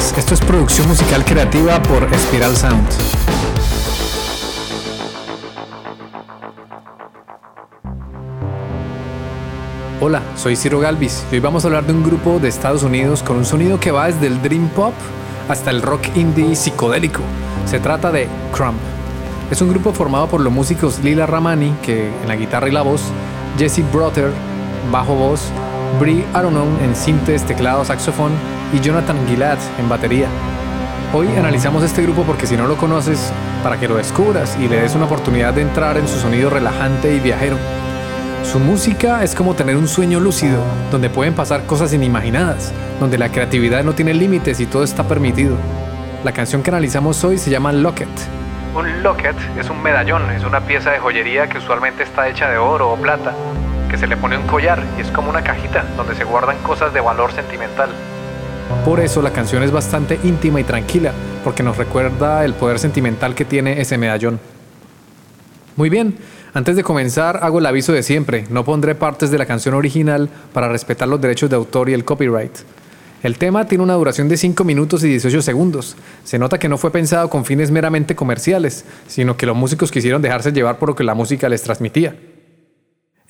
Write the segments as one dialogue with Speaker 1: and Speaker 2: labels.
Speaker 1: Esto es producción musical creativa por Spiral Sound. Hola, soy Ciro Galvis y hoy vamos a hablar de un grupo de Estados Unidos con un sonido que va desde el dream pop hasta el rock indie psicodélico. Se trata de Crump. Es un grupo formado por los músicos Lila Ramani, que en la guitarra y la voz, Jesse Brother, bajo voz, Brie Aronon en sintes, teclado, saxofón y Jonathan Gillard en batería. Hoy analizamos este grupo porque si no lo conoces, para que lo descubras y le des una oportunidad de entrar en su sonido relajante y viajero. Su música es como tener un sueño lúcido, donde pueden pasar cosas inimaginadas, donde la creatividad no tiene límites y todo está permitido. La canción que analizamos hoy se llama Locket.
Speaker 2: Un locket es un medallón, es una pieza de joyería que usualmente está hecha de oro o plata, que se le pone un collar y es como una cajita donde se guardan cosas de valor sentimental.
Speaker 1: Por eso la canción es bastante íntima y tranquila, porque nos recuerda el poder sentimental que tiene ese medallón. Muy bien, antes de comenzar hago el aviso de siempre, no pondré partes de la canción original para respetar los derechos de autor y el copyright. El tema tiene una duración de 5 minutos y 18 segundos. Se nota que no fue pensado con fines meramente comerciales, sino que los músicos quisieron dejarse llevar por lo que la música les transmitía.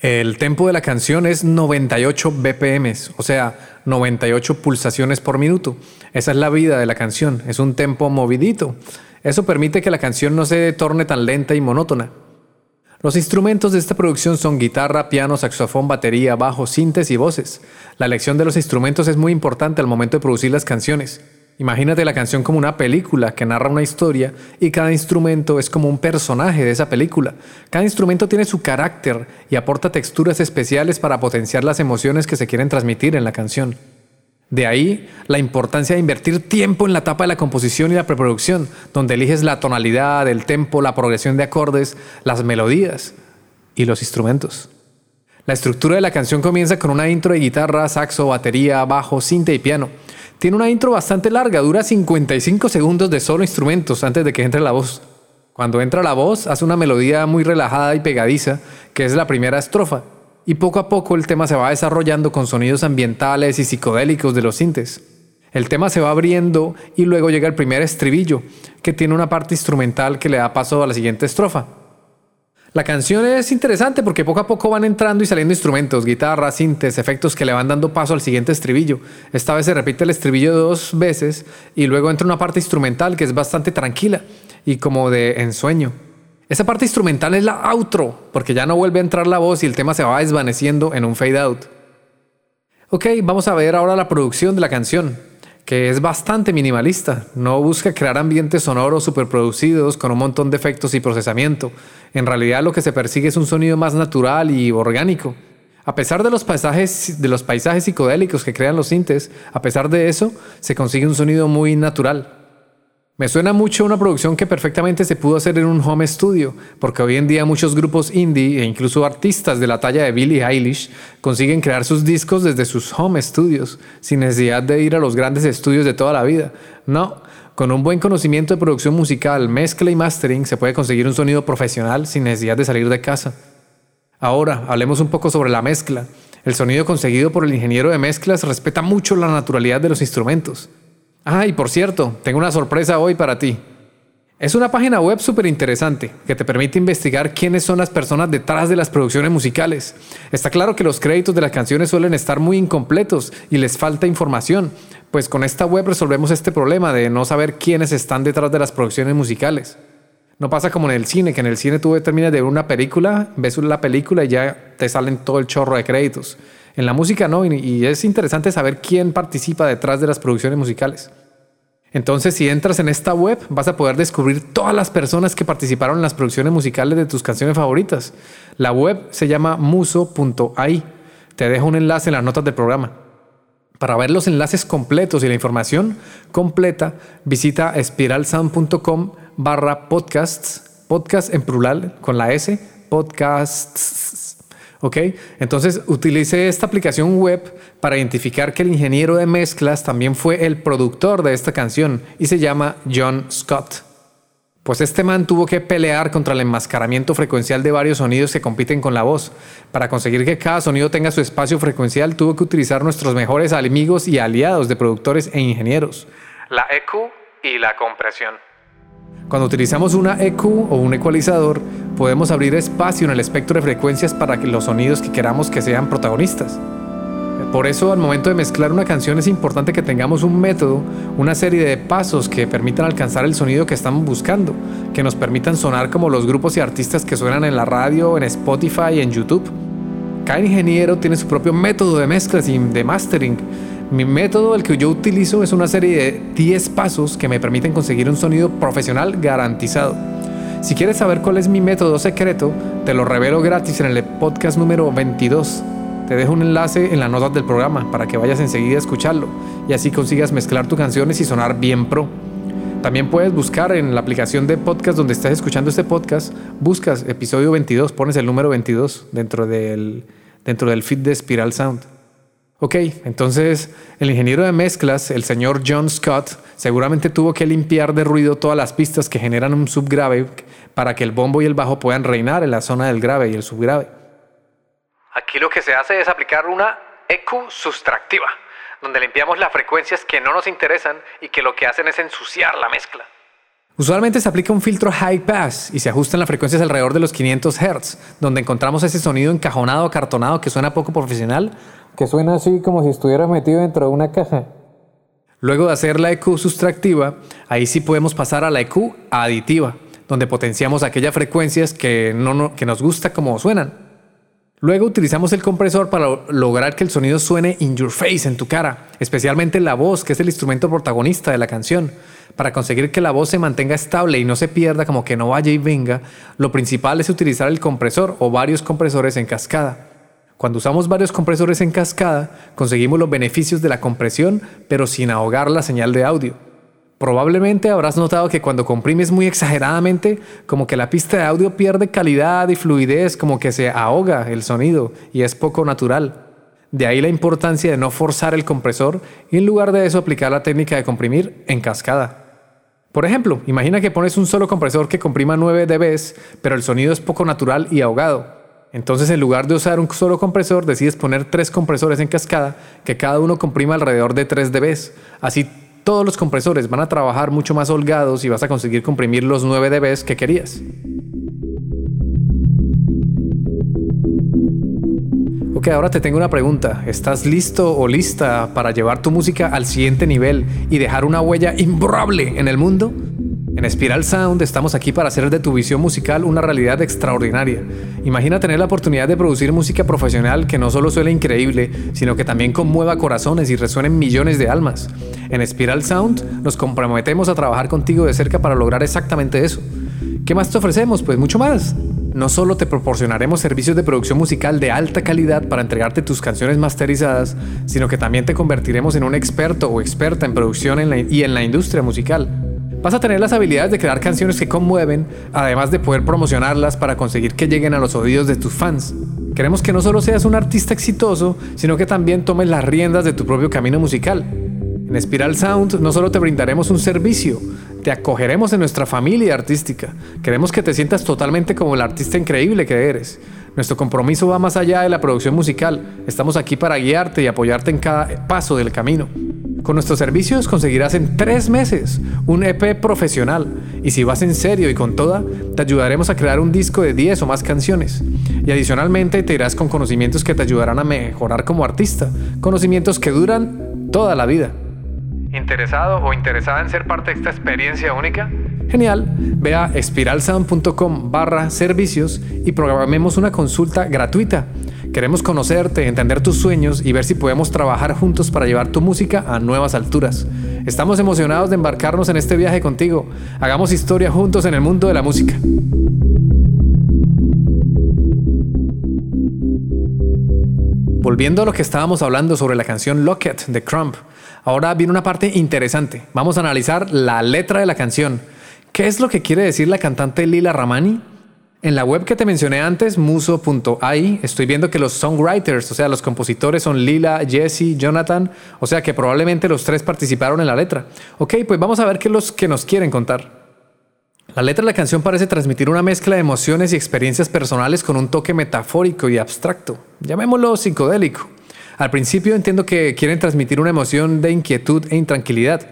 Speaker 1: El tempo de la canción es 98 BPM, o sea, 98 pulsaciones por minuto. Esa es la vida de la canción, es un tempo movidito. Eso permite que la canción no se torne tan lenta y monótona. Los instrumentos de esta producción son guitarra, piano, saxofón, batería, bajo, sintes y voces. La elección de los instrumentos es muy importante al momento de producir las canciones. Imagínate la canción como una película que narra una historia y cada instrumento es como un personaje de esa película. Cada instrumento tiene su carácter y aporta texturas especiales para potenciar las emociones que se quieren transmitir en la canción. De ahí la importancia de invertir tiempo en la etapa de la composición y la preproducción, donde eliges la tonalidad, el tempo, la progresión de acordes, las melodías y los instrumentos. La estructura de la canción comienza con una intro de guitarra, saxo, batería, bajo, cinte y piano. Tiene una intro bastante larga, dura 55 segundos de solo instrumentos antes de que entre la voz. Cuando entra la voz, hace una melodía muy relajada y pegadiza, que es la primera estrofa, y poco a poco el tema se va desarrollando con sonidos ambientales y psicodélicos de los sintes. El tema se va abriendo y luego llega el primer estribillo, que tiene una parte instrumental que le da paso a la siguiente estrofa. La canción es interesante porque poco a poco van entrando y saliendo instrumentos, guitarras, sintes, efectos que le van dando paso al siguiente estribillo. Esta vez se repite el estribillo dos veces y luego entra una parte instrumental que es bastante tranquila y como de ensueño. Esa parte instrumental es la outro, porque ya no vuelve a entrar la voz y el tema se va desvaneciendo en un fade out. Ok, vamos a ver ahora la producción de la canción que es bastante minimalista. No busca crear ambientes sonoros superproducidos con un montón de efectos y procesamiento. En realidad lo que se persigue es un sonido más natural y orgánico. A pesar de los paisajes, de los paisajes psicodélicos que crean los sintes, a pesar de eso, se consigue un sonido muy natural. Me suena mucho una producción que perfectamente se pudo hacer en un home studio, porque hoy en día muchos grupos indie e incluso artistas de la talla de Billie Eilish consiguen crear sus discos desde sus home studios, sin necesidad de ir a los grandes estudios de toda la vida. No, con un buen conocimiento de producción musical, mezcla y mastering se puede conseguir un sonido profesional sin necesidad de salir de casa. Ahora, hablemos un poco sobre la mezcla. El sonido conseguido por el ingeniero de mezclas respeta mucho la naturalidad de los instrumentos. Ah, y por cierto, tengo una sorpresa hoy para ti. Es una página web súper interesante que te permite investigar quiénes son las personas detrás de las producciones musicales. Está claro que los créditos de las canciones suelen estar muy incompletos y les falta información, pues con esta web resolvemos este problema de no saber quiénes están detrás de las producciones musicales. No pasa como en el cine, que en el cine tú terminas de ver una película, ves la película y ya te salen todo el chorro de créditos. En la música no, y es interesante saber quién participa detrás de las producciones musicales. Entonces, si entras en esta web, vas a poder descubrir todas las personas que participaron en las producciones musicales de tus canciones favoritas. La web se llama muso.ai. Te dejo un enlace en las notas del programa. Para ver los enlaces completos y la información completa, visita espiralsound.com barra podcasts, podcast en plural con la S, podcasts ¿Ok? Entonces utilice esta aplicación web para identificar que el ingeniero de mezclas también fue el productor de esta canción y se llama John Scott. Pues este man tuvo que pelear contra el enmascaramiento frecuencial de varios sonidos que compiten con la voz. Para conseguir que cada sonido tenga su espacio frecuencial, tuvo que utilizar nuestros mejores amigos y aliados de productores e ingenieros.
Speaker 2: la EQ y la compresión.
Speaker 1: Cuando utilizamos una EQ o un ecualizador, podemos abrir espacio en el espectro de frecuencias para los sonidos que queramos que sean protagonistas. Por eso al momento de mezclar una canción es importante que tengamos un método, una serie de pasos que permitan alcanzar el sonido que estamos buscando, que nos permitan sonar como los grupos y artistas que suenan en la radio, en Spotify y en YouTube. Cada ingeniero tiene su propio método de mezclas y de mastering. Mi método, el que yo utilizo, es una serie de 10 pasos que me permiten conseguir un sonido profesional garantizado. Si quieres saber cuál es mi método secreto, te lo revelo gratis en el podcast número 22. Te dejo un enlace en las notas del programa para que vayas enseguida a escucharlo y así consigas mezclar tus canciones y sonar bien pro. También puedes buscar en la aplicación de podcast donde estás escuchando este podcast, buscas episodio 22, pones el número 22 dentro del, dentro del feed de Spiral Sound. Ok, entonces el ingeniero de mezclas, el señor John Scott, seguramente tuvo que limpiar de ruido todas las pistas que generan un subgrave para que el bombo y el bajo puedan reinar en la zona del grave y el subgrave.
Speaker 2: Aquí lo que se hace es aplicar una EQ sustractiva, donde limpiamos las frecuencias que no nos interesan y que lo que hacen es ensuciar la mezcla.
Speaker 1: Usualmente se aplica un filtro high pass y se ajustan las frecuencias alrededor de los 500 Hz, donde encontramos ese sonido encajonado, acartonado que suena poco profesional, que suena así como si estuviera metido dentro de una caja. Luego de hacer la EQ sustractiva, ahí sí podemos pasar a la EQ aditiva, donde potenciamos aquellas frecuencias que, no, que nos gusta como suenan. Luego utilizamos el compresor para lograr que el sonido suene in your face, en tu cara, especialmente la voz, que es el instrumento protagonista de la canción. Para conseguir que la voz se mantenga estable y no se pierda como que no vaya y venga, lo principal es utilizar el compresor o varios compresores en cascada. Cuando usamos varios compresores en cascada, conseguimos los beneficios de la compresión, pero sin ahogar la señal de audio. Probablemente habrás notado que cuando comprimes muy exageradamente, como que la pista de audio pierde calidad y fluidez, como que se ahoga el sonido y es poco natural. De ahí la importancia de no forzar el compresor y en lugar de eso aplicar la técnica de comprimir en cascada. Por ejemplo, imagina que pones un solo compresor que comprima 9 dB, pero el sonido es poco natural y ahogado. Entonces, en lugar de usar un solo compresor, decides poner tres compresores en cascada que cada uno comprima alrededor de 3 dB. Así todos los compresores van a trabajar mucho más holgados y vas a conseguir comprimir los 9 dB que querías. Ok, ahora te tengo una pregunta. ¿Estás listo o lista para llevar tu música al siguiente nivel y dejar una huella imborrable en el mundo? En Spiral Sound estamos aquí para hacer de tu visión musical una realidad extraordinaria. Imagina tener la oportunidad de producir música profesional que no solo suene increíble, sino que también conmueva corazones y resuene millones de almas. En Spiral Sound nos comprometemos a trabajar contigo de cerca para lograr exactamente eso. ¿Qué más te ofrecemos? Pues mucho más. No solo te proporcionaremos servicios de producción musical de alta calidad para entregarte tus canciones masterizadas, sino que también te convertiremos en un experto o experta en producción y en la industria musical. Vas a tener las habilidades de crear canciones que conmueven, además de poder promocionarlas para conseguir que lleguen a los oídos de tus fans. Queremos que no solo seas un artista exitoso, sino que también tomes las riendas de tu propio camino musical. En Spiral Sound no solo te brindaremos un servicio, te acogeremos en nuestra familia artística. Queremos que te sientas totalmente como el artista increíble que eres. Nuestro compromiso va más allá de la producción musical. Estamos aquí para guiarte y apoyarte en cada paso del camino. Con nuestros servicios conseguirás en tres meses un EP profesional y si vas en serio y con toda, te ayudaremos a crear un disco de 10 o más canciones. Y adicionalmente te irás con conocimientos que te ayudarán a mejorar como artista, conocimientos que duran toda la vida.
Speaker 2: ¿Interesado o interesada en ser parte de esta experiencia única?
Speaker 1: Genial, ve a espiralsound.com barra servicios y programemos una consulta gratuita Queremos conocerte, entender tus sueños y ver si podemos trabajar juntos para llevar tu música a nuevas alturas. Estamos emocionados de embarcarnos en este viaje contigo. Hagamos historia juntos en el mundo de la música. Volviendo a lo que estábamos hablando sobre la canción Locket de Crump, ahora viene una parte interesante. Vamos a analizar la letra de la canción. ¿Qué es lo que quiere decir la cantante Lila Ramani? En la web que te mencioné antes, muso.ai, estoy viendo que los songwriters, o sea, los compositores son Lila, Jesse, Jonathan, o sea que probablemente los tres participaron en la letra. Ok, pues vamos a ver qué los que nos quieren contar. La letra de la canción parece transmitir una mezcla de emociones y experiencias personales con un toque metafórico y abstracto, llamémoslo psicodélico. Al principio entiendo que quieren transmitir una emoción de inquietud e intranquilidad,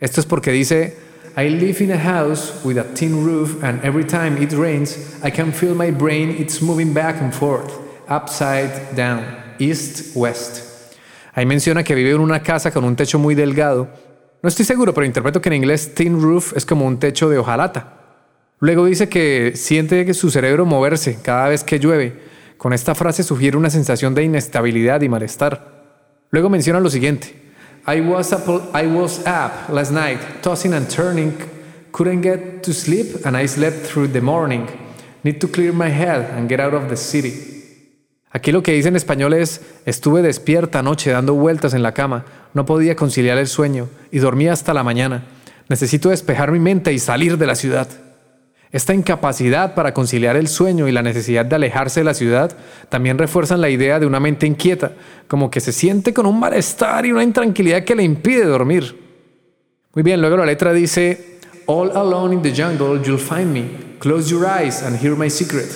Speaker 1: Esto es porque dice, I live in a house with a tin roof and every time it rains, I can feel my brain it's moving back and forth, upside down, east, west. Ahí menciona que vive en una casa con un techo muy delgado. No estoy seguro, pero interpreto que en inglés tin roof es como un techo de hojalata. Luego dice que siente que su cerebro moverse cada vez que llueve. Con esta frase sugiere una sensación de inestabilidad y malestar. Luego menciona lo siguiente. I was up, I was up last night, tossing and turning, couldn't get to sleep, and I slept through the morning. Need to clear my head and get out of the city. Aquí lo que dice en español es, estuve despierta anoche dando vueltas en la cama, no podía conciliar el sueño y dormí hasta la mañana. Necesito despejar mi mente y salir de la ciudad. Esta incapacidad para conciliar el sueño y la necesidad de alejarse de la ciudad también refuerzan la idea de una mente inquieta, como que se siente con un malestar y una intranquilidad que le impide dormir. Muy bien, luego la letra dice, All alone in the jungle you'll find me. Close your eyes and hear my secret.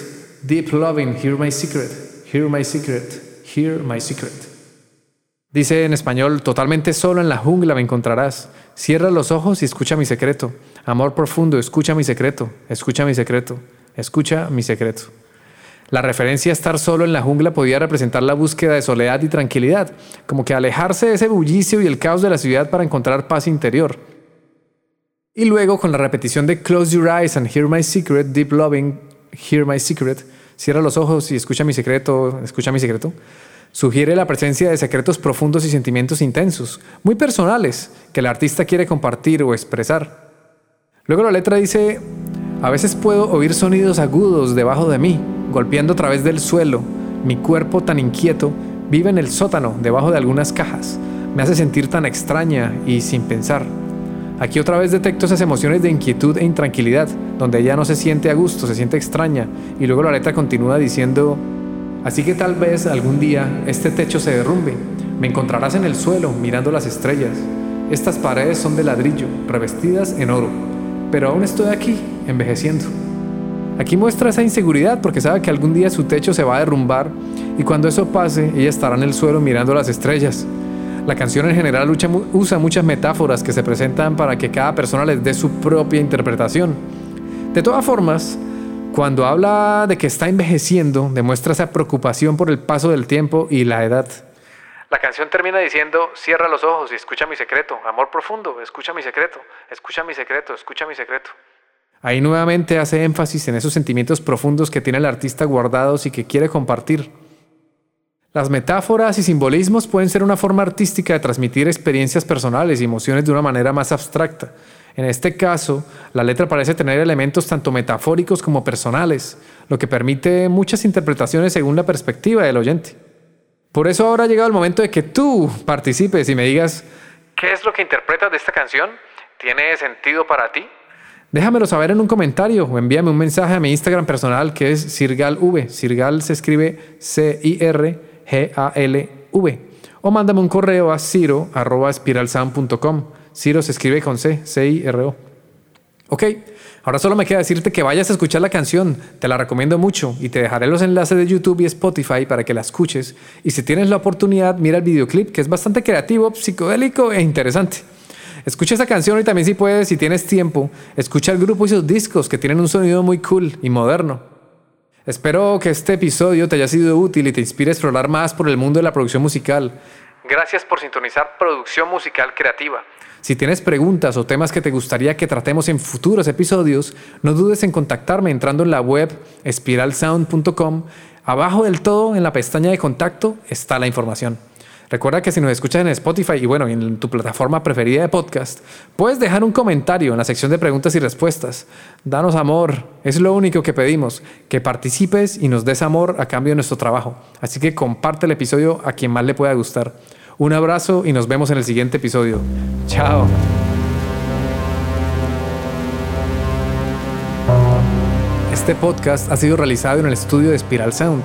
Speaker 1: Deep loving, hear my secret. Hear my secret. Hear my secret. Dice en español, totalmente solo en la jungla me encontrarás. Cierra los ojos y escucha mi secreto. Amor profundo, escucha mi secreto, escucha mi secreto, escucha mi secreto. La referencia a estar solo en la jungla podía representar la búsqueda de soledad y tranquilidad, como que alejarse de ese bullicio y el caos de la ciudad para encontrar paz interior. Y luego con la repetición de Close your eyes and hear my secret, deep loving, hear my secret, cierra los ojos y escucha mi secreto, escucha mi secreto, sugiere la presencia de secretos profundos y sentimientos intensos, muy personales, que el artista quiere compartir o expresar. Luego la letra dice, a veces puedo oír sonidos agudos debajo de mí, golpeando a través del suelo. Mi cuerpo tan inquieto vive en el sótano, debajo de algunas cajas. Me hace sentir tan extraña y sin pensar. Aquí otra vez detecto esas emociones de inquietud e intranquilidad, donde ella no se siente a gusto, se siente extraña. Y luego la letra continúa diciendo, así que tal vez algún día este techo se derrumbe. Me encontrarás en el suelo mirando las estrellas. Estas paredes son de ladrillo, revestidas en oro pero aún estoy aquí, envejeciendo. Aquí muestra esa inseguridad porque sabe que algún día su techo se va a derrumbar y cuando eso pase, ella estará en el suelo mirando las estrellas. La canción en general usa muchas metáforas que se presentan para que cada persona les dé su propia interpretación. De todas formas, cuando habla de que está envejeciendo, demuestra esa preocupación por el paso del tiempo y la edad.
Speaker 2: La canción termina diciendo, cierra los ojos y escucha mi secreto, amor profundo, escucha mi secreto, escucha mi secreto, escucha mi secreto.
Speaker 1: Ahí nuevamente hace énfasis en esos sentimientos profundos que tiene el artista guardados y que quiere compartir. Las metáforas y simbolismos pueden ser una forma artística de transmitir experiencias personales y emociones de una manera más abstracta. En este caso, la letra parece tener elementos tanto metafóricos como personales, lo que permite muchas interpretaciones según la perspectiva del oyente. Por eso ahora ha llegado el momento de que tú participes y me digas,
Speaker 2: ¿qué es lo que interpretas de esta canción? ¿Tiene sentido para ti?
Speaker 1: Déjamelo saber en un comentario o envíame un mensaje a mi Instagram personal que es SirgalV. Sirgal se escribe C-I-R-G-A-L-V. O mándame un correo a ciro.espiralsound.com. Ciro se escribe con C, C-I-R-O. Ok, Ahora solo me queda decirte que vayas a escuchar la canción, te la recomiendo mucho y te dejaré los enlaces de YouTube y Spotify para que la escuches. Y si tienes la oportunidad, mira el videoclip que es bastante creativo, psicodélico e interesante. Escucha esa canción y también si puedes, si tienes tiempo, escucha el grupo y sus discos que tienen un sonido muy cool y moderno. Espero que este episodio te haya sido útil y te inspire a explorar más por el mundo de la producción musical.
Speaker 2: Gracias por sintonizar Producción Musical Creativa.
Speaker 1: Si tienes preguntas o temas que te gustaría que tratemos en futuros episodios, no dudes en contactarme entrando en la web espiralsound.com. Abajo del todo, en la pestaña de contacto, está la información. Recuerda que si nos escuchas en Spotify y bueno, en tu plataforma preferida de podcast, puedes dejar un comentario en la sección de preguntas y respuestas. Danos amor, es lo único que pedimos, que participes y nos des amor a cambio de nuestro trabajo. Así que comparte el episodio a quien más le pueda gustar. Un abrazo y nos vemos en el siguiente episodio. Chao. Este podcast ha sido realizado en el estudio de Spiral Sound.